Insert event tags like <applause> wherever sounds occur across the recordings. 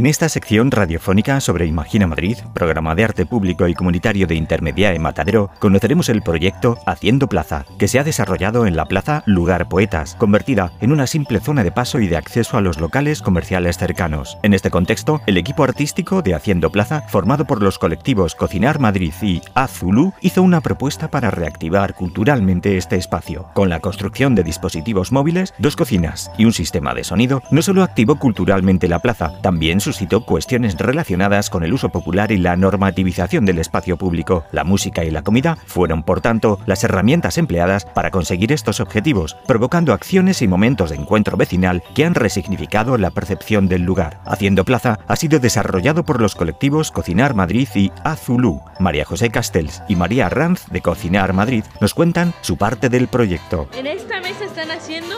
En esta sección radiofónica sobre Imagina Madrid, programa de arte público y comunitario de Intermedia en Matadero, conoceremos el proyecto Haciendo Plaza, que se ha desarrollado en la Plaza Lugar Poetas, convertida en una simple zona de paso y de acceso a los locales comerciales cercanos. En este contexto, el equipo artístico de Haciendo Plaza, formado por los colectivos Cocinar Madrid y Azulú, hizo una propuesta para reactivar culturalmente este espacio. Con la construcción de dispositivos móviles, dos cocinas y un sistema de sonido, no solo activó culturalmente la plaza, también suscitó cuestiones relacionadas con el uso popular y la normativización del espacio público. La música y la comida fueron, por tanto, las herramientas empleadas para conseguir estos objetivos, provocando acciones y momentos de encuentro vecinal que han resignificado la percepción del lugar. Haciendo Plaza ha sido desarrollado por los colectivos Cocinar Madrid y Azulú. María José Castells y María Ranz de Cocinar Madrid nos cuentan su parte del proyecto. En esta mesa están haciendo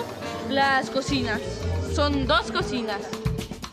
las cocinas. Son dos cocinas.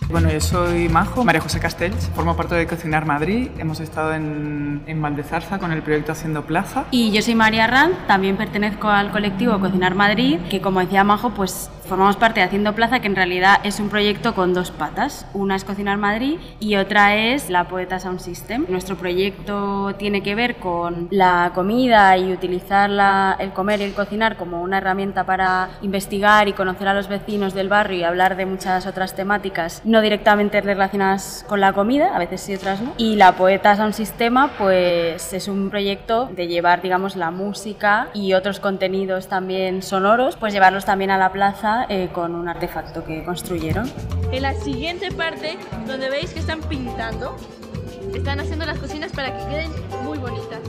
Bueno, yo soy Majo, María José Castells, formo parte de Cocinar Madrid. Hemos estado en, en Valdezarza con el proyecto Haciendo Plaza. Y yo soy María Ranz, también pertenezco al colectivo Cocinar Madrid, que como decía Majo, pues formamos parte de Haciendo Plaza, que en realidad es un proyecto con dos patas. Una es Cocinar Madrid y otra es la Poeta Sound System. Nuestro proyecto tiene que ver con la comida y utilizar la, el comer y el cocinar como una herramienta para investigar y conocer a los vecinos del barrio y hablar de muchas otras temáticas, no directamente relacionadas con la comida, a veces sí, otras no. Y la Poeta Sound Sistema, pues es un proyecto de llevar, digamos, la música y otros contenidos también sonoros, pues llevarlos también a la plaza eh, con un artefacto que construyeron. En la siguiente parte, donde veis que están pintando, están haciendo las cocinas para que queden muy bonitas.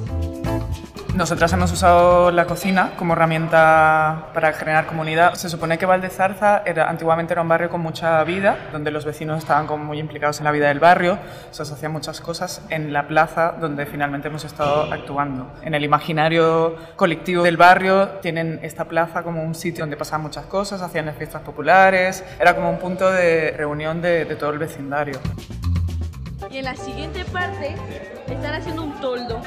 Nosotras hemos usado la cocina como herramienta para generar comunidad. Se supone que Valdezarza era, antiguamente era un barrio con mucha vida, donde los vecinos estaban como muy implicados en la vida del barrio, se hacían muchas cosas en la plaza donde finalmente hemos estado actuando. En el imaginario colectivo del barrio tienen esta plaza como un sitio donde pasaban muchas cosas, hacían las fiestas populares, era como un punto de reunión de, de todo el vecindario. Y en la siguiente parte están haciendo un toldo.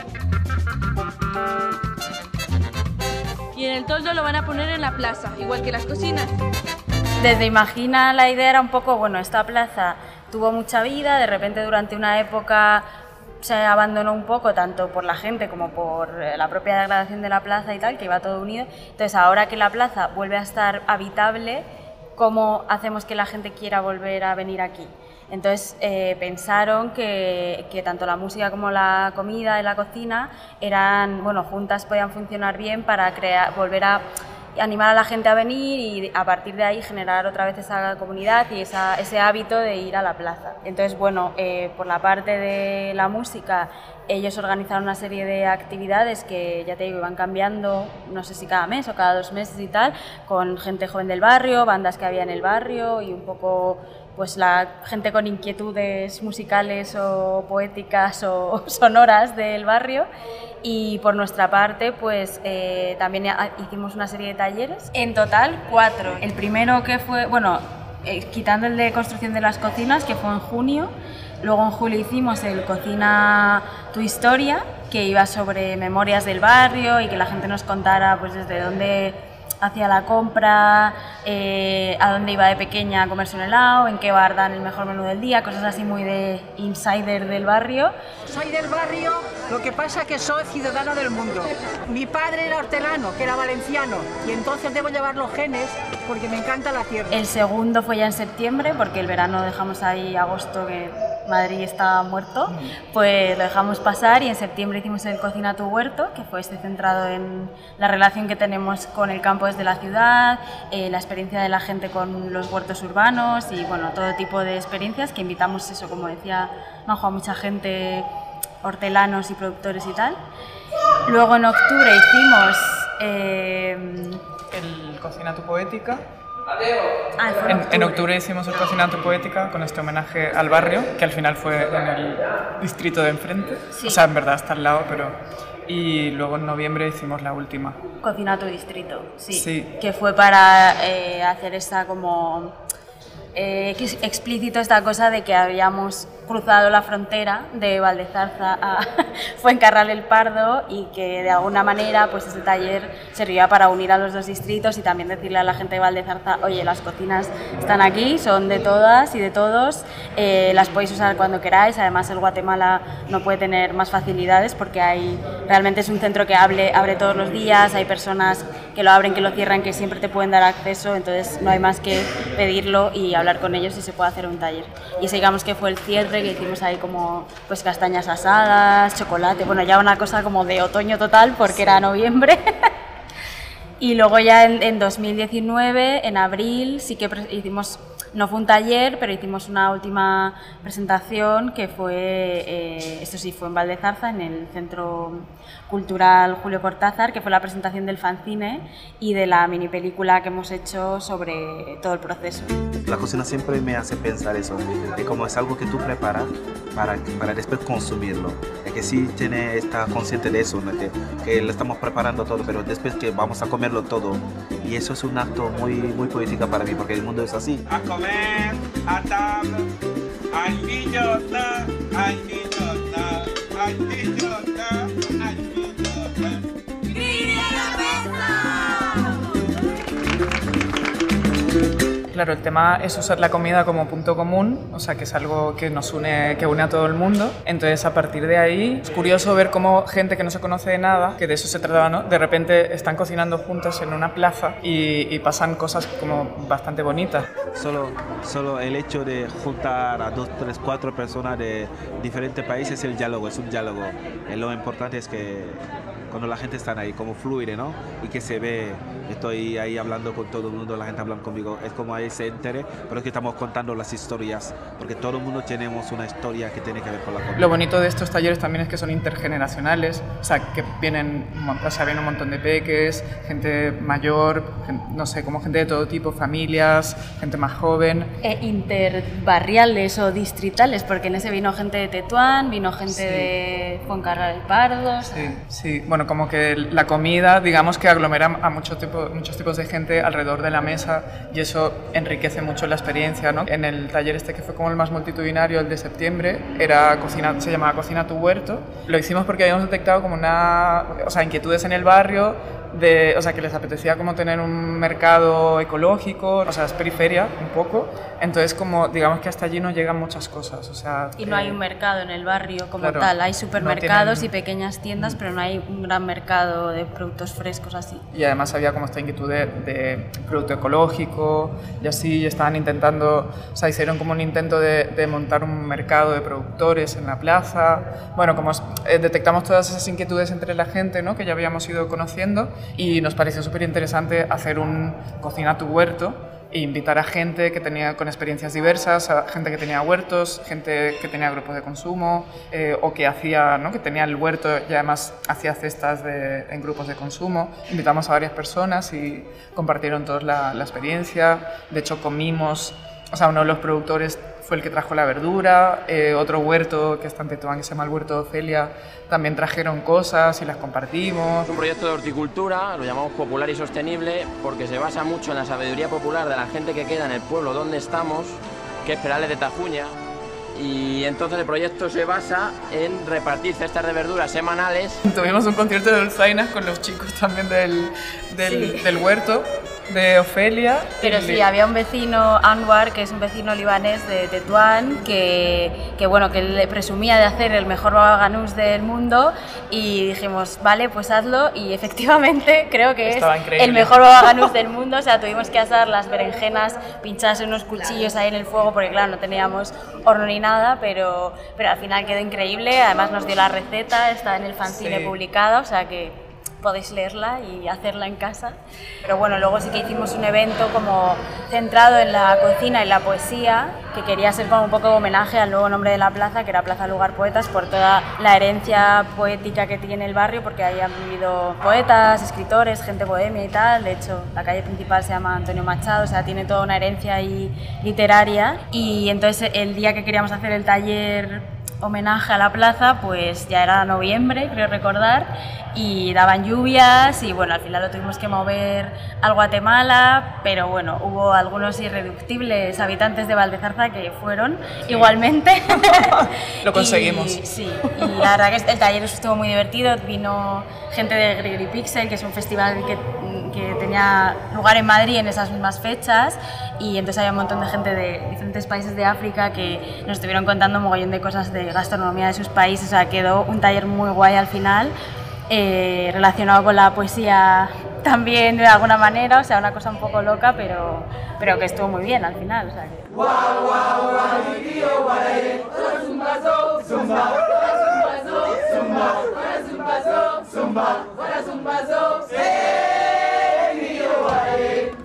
Y en el toldo lo van a poner en la plaza, igual que las cocinas. Desde Imagina la idea era un poco, bueno, esta plaza tuvo mucha vida, de repente durante una época se abandonó un poco, tanto por la gente como por eh, la propia degradación de la plaza y tal, que iba todo unido. Entonces ahora que la plaza vuelve a estar habitable, ¿cómo hacemos que la gente quiera volver a venir aquí? Entonces eh, pensaron que, tanto la música como la comida y la cocina eran, bueno, juntas podían funcionar bien para crear, volver a animar a la gente a venir y a partir de ahí generar otra vez esa comunidad y ese hábito de ir a la plaza. Entonces, bueno, eh, por la parte de la música, ellos organizaron una serie de actividades que, ya te digo, iban cambiando, no sé si cada mes o cada dos meses y tal, con gente joven del barrio, bandas que había en el barrio y un poco pues la gente con inquietudes musicales o poéticas o <laughs> sonoras del barrio. Y por nuestra parte pues eh, también hicimos una serie de talleres. En total cuatro. El primero que fue bueno eh, quitando el de construcción de las cocinas que fue en junio. Luego en julio hicimos el cocina tu historia que iba sobre memorias del barrio y que la gente nos contara pues desde dónde hacía la compra, eh, a dónde iba de pequeña a comerse un helado, en qué bar dan el mejor menú del día, cosas así muy de insider del barrio. Soy del barrio, lo que pasa es que soy ciudadano del mundo. Mi padre era hortelano, que era valenciano, y entonces debo llevar los genes porque me encanta la tierra. El segundo fue ya en septiembre, porque el verano dejamos ahí agosto que Madrid está muerto, pues lo dejamos pasar y en septiembre hicimos el Cocina tu Huerto, que fue este centrado en la relación que tenemos con el campo desde la ciudad, eh, la experiencia de la gente con los huertos urbanos y bueno, todo tipo de experiencias que invitamos eso, como decía Majo, a mucha gente, hortelanos y productores y tal. Luego en octubre hicimos... Eh, el Cocina tu Poética, en, en, octubre hicimos el Cocinato Poética con este homenaje al barrio, que al final fue en el distrito de enfrente. O sea, en verdad está al lado, pero... Y luego en noviembre hicimos la última. Cocinato Distrito, sí. sí. Que fue para eh, hacer esta como... Eh, explícito esta cosa de que habíamos cruzado la frontera de Valdezarza a <laughs> Fuencarral el Pardo y que de alguna manera pues ese taller servía para unir a los dos distritos y también decirle a la gente de Valdezarza, oye, las cocinas están aquí, son de todas y de todos, eh, las podéis usar cuando queráis, además el Guatemala no puede tener más facilidades porque hay, realmente es un centro que abre, abre todos los días, hay personas que lo abren, que lo cierran, que siempre te pueden dar acceso, entonces no hay más que pedirlo y hablar con ellos y se puede hacer un taller. Y digamos que fue el cierre, que hicimos ahí como pues castañas asadas, chocolate, bueno, ya una cosa como de otoño total porque era noviembre. <laughs> y luego ya en, en 2019, en abril, sí que hicimos no fue un taller, pero hicimos una última presentación que fue, eh, sí, fue en Valdezarza, en el Centro Cultural Julio Cortázar, que fue la presentación del fanzine y de la mini película que hemos hecho sobre todo el proceso. La cocina siempre me hace pensar eso, de cómo es algo que tú preparas para, para después consumirlo. Es que sí tiene, está consciente de eso, que, que lo estamos preparando todo, pero después que vamos a comerlo todo. Eso es un acto muy, muy poético para mí, porque el mundo es así comer a tabla. Ay, niñota, ay, niñota, ay, niñota, Claro, el tema es usar la comida como punto común, o sea, que es algo que nos une, que une a todo el mundo. Entonces, a partir de ahí, es curioso ver cómo gente que no se conoce de nada, que de eso se trataba, ¿no? De repente están cocinando juntos en una plaza y, pasan cosas como bastante bonitas. Solo, solo el hecho de juntar a dos, tres, cuatro personas de diferentes países es el diálogo, es un diálogo. Y lo importante es que cuando la gente está ahí, como fluir, ¿no? Y que se ve, estoy ahí hablando con todo el mundo, la gente hablando conmigo, es como ahí se entere, pero es que estamos contando las historias, porque todo el mundo tenemos una historia que tiene que ver con la comida. Lo bonito de estos talleres también es que son intergeneracionales, o sea, que vienen, o sea, vienen un montón de peques, gente mayor, no sé, como gente de todo tipo, familias, gente más joven. E interbarriales o distritales, porque en ese vino gente de Tetuán, vino gente de Fuencarral del Pardo. Sí, sí, bueno, como que la comida, digamos que aglomera a mucho tipo, muchos tipos de gente alrededor de la mesa y eso enriquece mucho la experiencia. ¿no? En el taller este que fue como el más multitudinario, el de septiembre, era cocina, se llamaba Cocina tu huerto. Lo hicimos porque habíamos detectado como una, o sea, inquietudes en el barrio de, o sea, que les apetecía como tener un mercado ecológico, o sea, es periferia un poco, entonces como digamos que hasta allí no llegan muchas cosas, o sea... Y no hay un mercado en el barrio como tal, hay supermercados y pequeñas tiendas, pero no hay un gran mercado de productos frescos así. Y además había como esta inquietud de, producto ecológico y así estaban intentando, o sea, hicieron como un intento de, de montar un mercado de productores en la plaza, bueno, como eh, detectamos todas esas inquietudes entre la gente, ¿no? Que ya habíamos ido conociendo y nos pareció súper interesante hacer un cocina tu huerto e invitar a gente que tenía con experiencias diversas, a gente que tenía huertos, gente que tenía grupos de consumo eh, o que hacía, ¿no? que tenía el huerto y además hacía cestas en grupos de consumo. Invitamos a varias personas y compartieron todos la, la experiencia. De hecho, comimos, o sea, uno de los productores fue el que trajo la verdura, eh, otro huerto que está en Tetuán, que se llama el Huerto de Ofelia, también trajeron cosas y las compartimos. Es un proyecto de horticultura, lo llamamos popular y sostenible, porque se basa mucho en la sabiduría popular de la gente que queda en el pueblo donde estamos, que es Perales de Tajuña, y entonces el proyecto se basa en repartir cestas de verduras semanales. Tuvimos un concierto de dulzainas con los chicos también del, del, del huerto de Ofelia. Pero sí, había un vecino, Anwar, que es un vecino libanés de Tetuán, que, que bueno, que le presumía de hacer el mejor baba ganús del mundo y dijimos, vale, pues hazlo y efectivamente <laughs> creo que es el mejor baba ganús del mundo, o sea, tuvimos que asar las berenjenas pinchadas en unos cuchillos ahí en el fuego porque claro, no teníamos horno ni nada, pero, pero al final quedó increíble, además nos dio la receta, está en el fanzine publicada, o sea que podéis leerla y hacerla en casa. Pero bueno, luego sí que hicimos un evento como centrado en la cocina y la poesía, que quería ser como un poco de homenaje al nuevo nombre de la plaza, que era Plaza Lugar Poetas, por toda la herencia poética que tiene el barrio, porque ahí han vivido poetas, escritores, gente bohemia y tal. De hecho, la calle principal se llama Antonio Machado, o sea, tiene toda una herencia ahí literaria. Y entonces el día que queríamos hacer el taller homenaje a la plaza, pues ya era noviembre, creo recordar, y daban lluvias y bueno, al final lo tuvimos que mover al Guatemala, pero bueno, hubo algunos irreductibles habitantes de Valdezarza que fueron igualmente. <laughs> lo conseguimos. sí, y la verdad que el taller estuvo muy divertido, vino gente de Gregory Pixel, que es un festival que, que tenía lugar en Madrid en esas mismas fechas y entonces había un montón de gente de diferentes países de África que nos estuvieron contando un mogollón de cosas de gastronomía de sus países, o sea, quedó un taller muy guay al final, eh, relacionado con la poesía también de alguna manera, o sea, una cosa un poco loca, pero, pero que estuvo muy bien al final.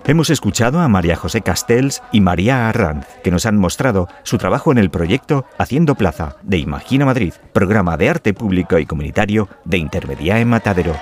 Hemos escuchado a María José Castells y María Arranz, que nos han mostrado su trabajo en el proyecto Haciendo Plaza de Imagina Madrid, programa de arte público y comunitario de Intermedia en Matadero.